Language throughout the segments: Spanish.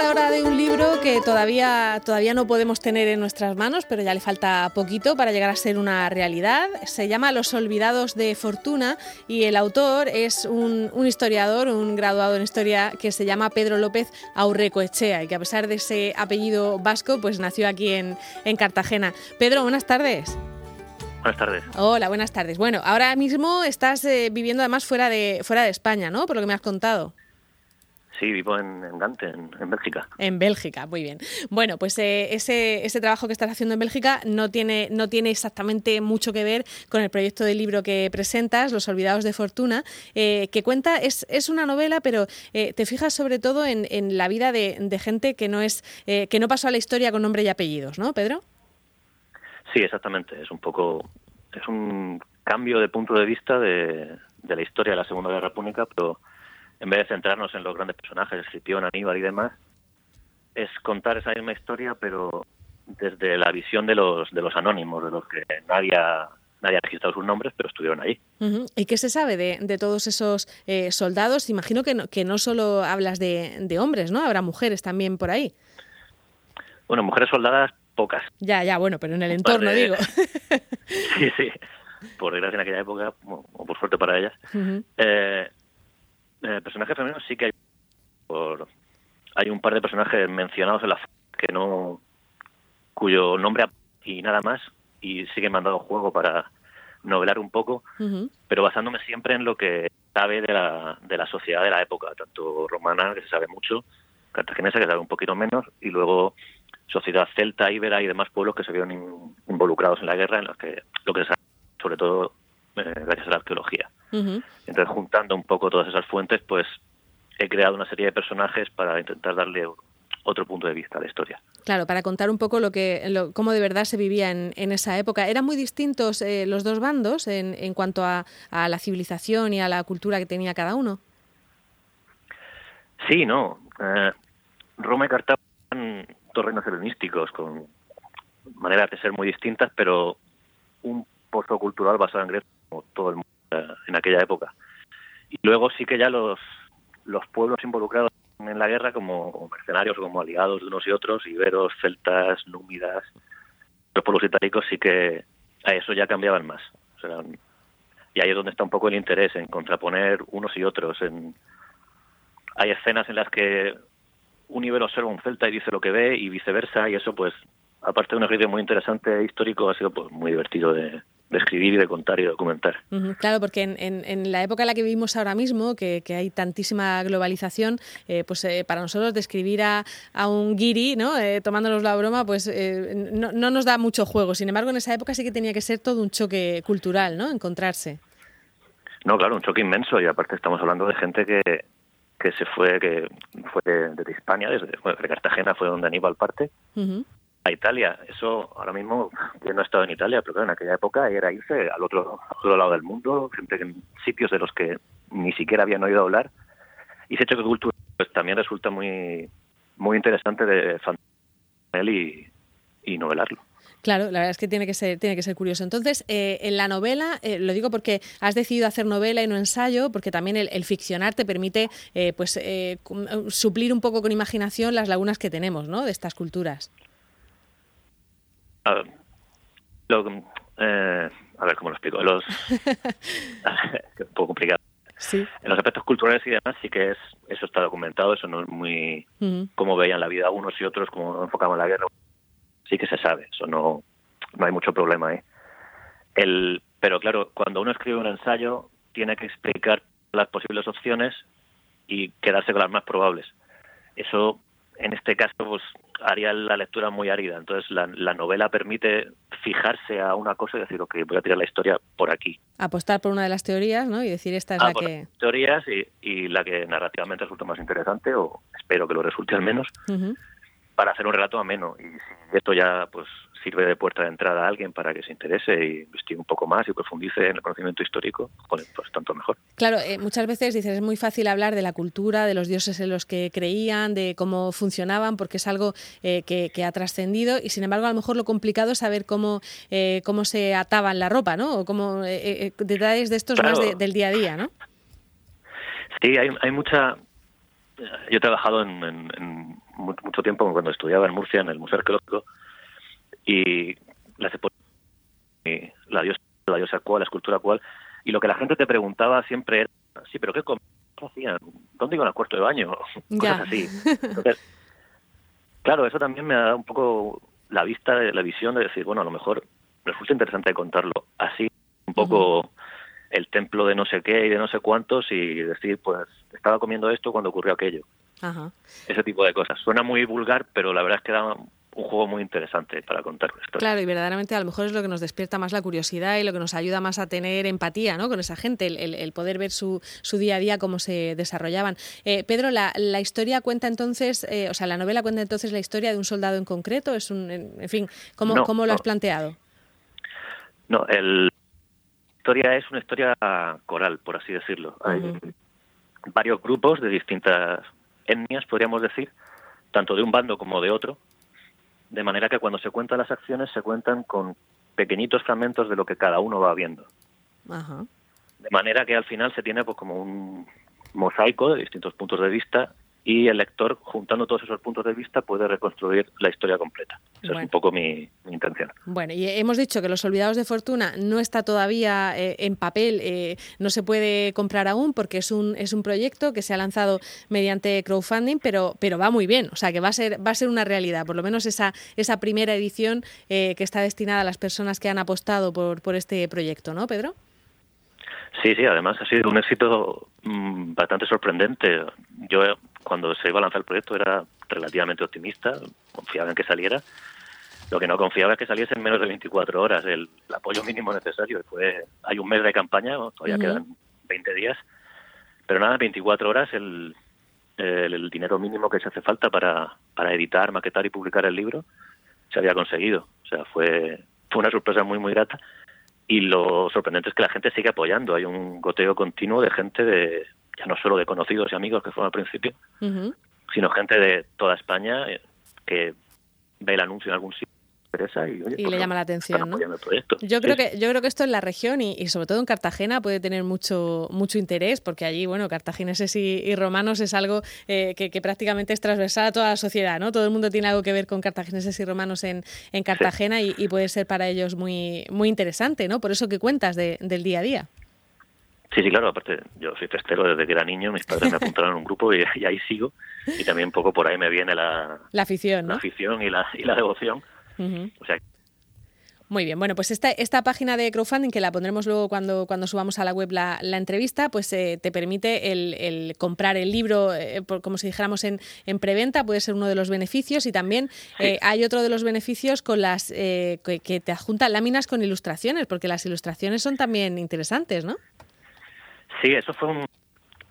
Hablar ahora de un libro que todavía, todavía no podemos tener en nuestras manos, pero ya le falta poquito para llegar a ser una realidad. Se llama Los Olvidados de Fortuna y el autor es un, historiador, un graduado en historia que se llama Pedro López Aurrecoechea y que a pesar de ese apellido vasco, pues nació aquí en, en Cartagena. Pedro, buenas tardes. Buenas tardes. Hola, buenas tardes. Bueno, ahora mismo estás eh, viviendo además fuera de, fuera de España, ¿no? Por lo que me has contado. Sí, vivo en, en Gante, en, Bélgica. En Bélgica, muy bien. Bueno, pues eh, ese, ese trabajo que estás haciendo en Bélgica no tiene, no tiene exactamente mucho que ver con el proyecto de libro que presentas, Los Olvidados de Fortuna, eh, que cuenta, es, es una novela, pero eh, te fijas sobre todo en, en la vida de, de, gente que no, es, que no pasó a la historia con nombre y apellidos, ¿no, Pedro? Sí, exactamente. Es un poco, es un cambio de punto de vista de, de la historia de la Segunda Guerra Púnica, pero en vez de centrarnos en los grandes personajes, Escipión, Aníbal y demás, es contar esa misma historia, pero desde la visión de los, de los anónimos, de los que nadie ha, nadie ha registrado sus nombres, pero estuvieron ahí. ¿Y qué se sabe de, de todos esos eh, soldados? Imagino que no, que no solo hablas de, de, hombres, ¿no? Habrá mujeres también por ahí. Bueno, mujeres soldadas, pocas. Ya, ya, bueno, pero en el entorno, de... digo. sí, sí. Por desgracia en aquella época, o por suerte para ellas. Uh -huh. eh, eh, personajes femeninos sí que hay por, hay un par de personajes mencionados en la que no cuyo nombre y nada más y sí que me han dado juego para novelar un poco uh -huh. pero basándome siempre en lo que sabe de la, de la sociedad de la época tanto romana que se sabe mucho cartaginesa que se sabe un poquito menos y luego sociedad celta íbera y demás pueblos que se vieron in, involucrados en la guerra en los que lo que se sabe sobre todo eh, gracias a la arqueología Uh -huh. Entonces, juntando un poco todas esas fuentes, pues he creado una serie de personajes para intentar darle otro punto de vista a la historia. Claro, para contar un poco lo que, lo, cómo de verdad se vivía en, en esa época. ¿Eran muy distintos eh, los dos bandos en, en cuanto a, a, la civilización y a la cultura que tenía cada uno? Sí, no. Eh, Roma y Cartago eran dos reinos helenísticos con maneras de ser muy distintas, pero un pozo cultural basado en Grecia, como todo el mundo en aquella época. Y luego sí que ya los, los pueblos involucrados en la guerra, como mercenarios o como aliados de unos y otros, iberos, celtas, númidas, los pueblos itálicos, sí que a eso ya cambiaban más. O sea, y ahí es donde está un poco el interés, en contraponer unos y otros. En, hay escenas en las que un ibero observa un celta y dice lo que ve y viceversa, y eso pues, aparte de un ejercicio muy interesante histórico, ha sido pues muy divertido de, de escribir y de contar y de documentar. Uh -huh, claro, porque en, en, en, la época en la que vivimos ahora mismo, que, que hay tantísima globalización, eh, pues eh, para nosotros describir a, a un guiri, ¿no? Eh, tomándonos la broma, pues eh, no, no, nos da mucho juego. Sin embargo, en esa época sí que tenía que ser todo un choque cultural, ¿no? Encontrarse. No, claro, un choque inmenso y aparte estamos hablando de gente que, que se fue, que fue desde de Hispania, desde, bueno, de Cartagena fue donde Aníbal parte. Uh -huh Italia. Eso ahora mismo, yo no he estado en Italia, pero claro, en aquella época era irse al otro, al otro lado del mundo, gente en sitios de los que ni siquiera habían oído hablar. Y ese choque cultural pues, también resulta muy, muy interesante de él y, novelarlo. Claro, la verdad es que tiene que ser, tiene que ser curioso. Entonces, eh, en la novela, eh, lo digo porque has decidido hacer novela y no ensayo, porque también el, el ficcionar te permite eh, pues suplir un poco con imaginación las lagunas que tenemos ¿no? de estas culturas. Lo, eh, a ver cómo lo explico. Los, es un poco complicado. Sí. En los aspectos culturales y demás sí que es eso está documentado, eso no es muy uh -huh. cómo veían la vida unos y otros, cómo enfocaban la guerra. Sí que se sabe, eso no no hay mucho problema ahí. El, pero claro, cuando uno escribe un ensayo tiene que explicar las posibles opciones y quedarse con las más probables. Eso en este caso pues haría la lectura muy árida. Entonces la, la, novela permite fijarse a una cosa y decir, ok, voy a tirar la historia por aquí. Apostar por una de las teorías, ¿no? Y decir, esta es ah, la que... teorías y, y, la que narrativamente resulta más interesante, o espero que lo resulte al menos, uh -huh. Para hacer un relato ameno. Y si esto ya pues sirve de puerta de entrada a alguien para que se interese y investigue un poco más y profundice en el conocimiento histórico, pues tanto mejor. Claro, eh, muchas veces dices es muy fácil hablar de la cultura, de los dioses en los que creían, de cómo funcionaban, porque es algo eh, que, que, ha trascendido y sin embargo a lo mejor lo complicado es saber cómo, eh, cómo se ataban la ropa, ¿no? O cómo eh, detalles de estos claro. más de, del día a día, ¿no? Sí, hay, hay mucha yo he trabajado en, mucho tiempo cuando estudiaba en Murcia, en el Museo Arqueológico, y la, la diosa, la diosa cual, la escultura cual, y lo que la gente te preguntaba siempre era, sí, pero ¿qué hacían? ¿Dónde iban al cuarto de baño? Cosas así. claro, eso también me ha dado un poco la vista, la visión de decir, bueno, a lo mejor resulta interesante contarlo así, un poco el templo de no sé qué y de no sé cuántos y decir, pues estaba comiendo esto cuando ocurrió aquello. Ese tipo de cosas. Suena muy vulgar, pero la verdad es que da un juego muy interesante para contar esto. Claro, y verdaderamente a lo mejor es lo que nos despierta más la curiosidad y lo que nos ayuda más a tener empatía ¿no? con esa gente, el, poder ver su, su, día a día, cómo se desarrollaban. Eh, Pedro, la, la, historia cuenta entonces, eh, o sea, la novela cuenta entonces la historia de un soldado en concreto, es un, en, fin, ¿cómo, ¿cómo lo has planteado? No, el, historia es una historia coral, por así decirlo. Hay varios grupos de distintas etnias, podríamos decir, tanto de un bando como de otro, de manera que cuando se cuentan las acciones se cuentan con pequeñitos fragmentos de lo que cada uno va viendo. De manera que al final se tiene pues como un mosaico de distintos puntos de vista y el lector, juntando todos esos puntos de vista, puede reconstruir la historia completa. Esa es un poco mi, intención. Bueno, y hemos dicho que Los Olvidados de Fortuna no está todavía eh, en papel, eh, no se puede comprar aún porque es un, es un proyecto que se ha lanzado mediante crowdfunding, pero, pero va muy bien, o sea que va a ser, va a ser una realidad, por lo menos esa, esa primera edición eh, que está destinada a las personas que han apostado por, por este proyecto, ¿no, Pedro? Sí, sí, además ha sido un éxito mm, bastante sorprendente. Yo cuando se iba a lanzar el proyecto era relativamente optimista, confiaba en que saliera. Lo que no confiaba es que saliese en menos de 24 horas el, apoyo mínimo necesario. Fue, hay un mes de campaña, todavía quedan 20 días, pero nada, 24 horas el, el, dinero mínimo que se hace falta para, para editar, maquetar y publicar el libro se había conseguido. O sea, fue, fue una sorpresa muy, muy grata. Y lo sorprendente es que la gente sigue apoyando. Hay un goteo continuo de gente de, ya no solo de conocidos y amigos que fueron al principio, sino gente de toda España eh, que ve el anuncio en algún sitio y, y le llama la atención, ¿no? Yo creo que yo creo que esto en la región y, sobre todo en Cartagena puede tener mucho mucho interés porque allí, bueno, cartagineses y, romanos es algo eh, que, prácticamente es transversal a toda la sociedad, ¿no? Todo el mundo tiene algo que ver con cartagineses y romanos en, en Cartagena y, puede ser para ellos muy muy interesante, ¿no? Por eso que cuentas del día a día. Sí, sí, claro, aparte yo soy testero desde que era niño, mis padres me apuntaron a un grupo y, ahí sigo y también un poco por ahí me viene la, la afición, ¿no? La afición y la, y la devoción. O sea, muy bien, bueno, pues esta, esta página de crowdfunding, que la pondremos luego cuando, cuando subamos a la web la, la entrevista, pues eh, te permite el, comprar el libro, eh, como si dijéramos en, en, preventa, puede ser uno de los beneficios y también eh, hay otro de los beneficios con las que, que, te adjuntan láminas con ilustraciones, porque las ilustraciones son también interesantes, ¿no? Sí, eso fue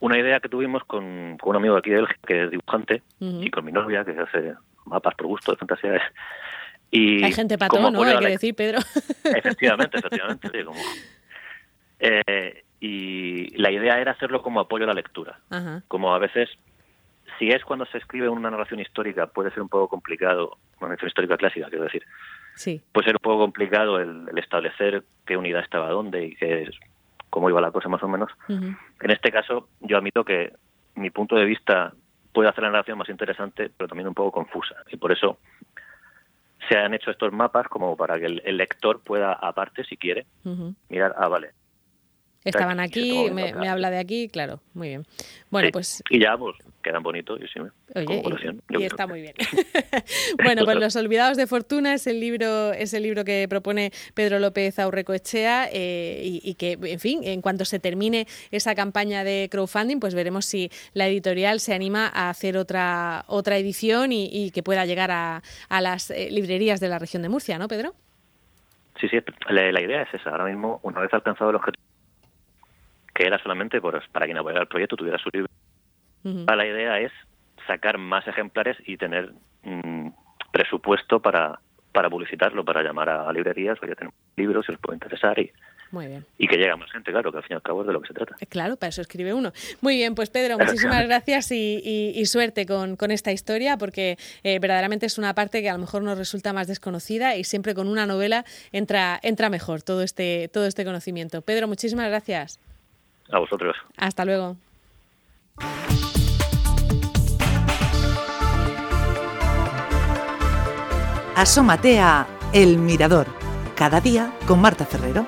una idea que tuvimos con, un amigo de aquí de Bélgica, que es dibujante, y con mi novia, que hace mapas por gusto de fantasía. Y Hay gente patón, ¿no? Hay que decir, Pedro. Efectivamente, efectivamente. Eh, y la idea era hacerlo como apoyo a la lectura. Como a veces, si es cuando se escribe una narración histórica, puede ser un poco complicado, una narración histórica clásica, quiero decir. Sí. Puede ser un poco complicado el, el establecer qué unidad estaba dónde y qué cómo iba la cosa más o menos. En este caso, yo admito que mi punto de vista puede hacer la narración más interesante, pero también un poco confusa. Y por eso se han hecho estos mapas como para que el, lector pueda, aparte, si quiere, mirar, ah, vale, Estaban aquí, me, habla de aquí, claro, muy bien. Bueno, pues... Y ya, pues, quedan bonitos y sí, Oye, y, está muy bien. bueno, pues Los Olvidados de Fortuna es el libro, es el libro que propone Pedro López Aurrecoechea eh, y, que, en fin, en cuanto se termine esa campaña de crowdfunding, pues veremos si la editorial se anima a hacer otra, otra edición y, que pueda llegar a, a las eh, librerías de la región de Murcia, ¿no, Pedro? Sí, sí, la, la idea es esa. Ahora mismo, una vez alcanzado el objetivo que era solamente pues, para quien apoyara el proyecto tuviera su libro. La idea es sacar más ejemplares y tener mm, presupuesto para, para publicitarlo, para llamar a, librerías, oye, tenemos libros, si os puede interesar y, Y que llegue más gente, claro, que al fin y al cabo es de lo que se trata. Eh, claro, para eso escribe uno. Muy bien, pues Pedro, muchísimas gracias y, suerte con, con, esta historia, porque eh, verdaderamente es una parte que a lo mejor nos resulta más desconocida y siempre con una novela entra, entra mejor todo este, todo este conocimiento. Pedro, muchísimas gracias. A vosotros. Hasta luego. Asómate a El Mirador, cada día con Marta Ferrero.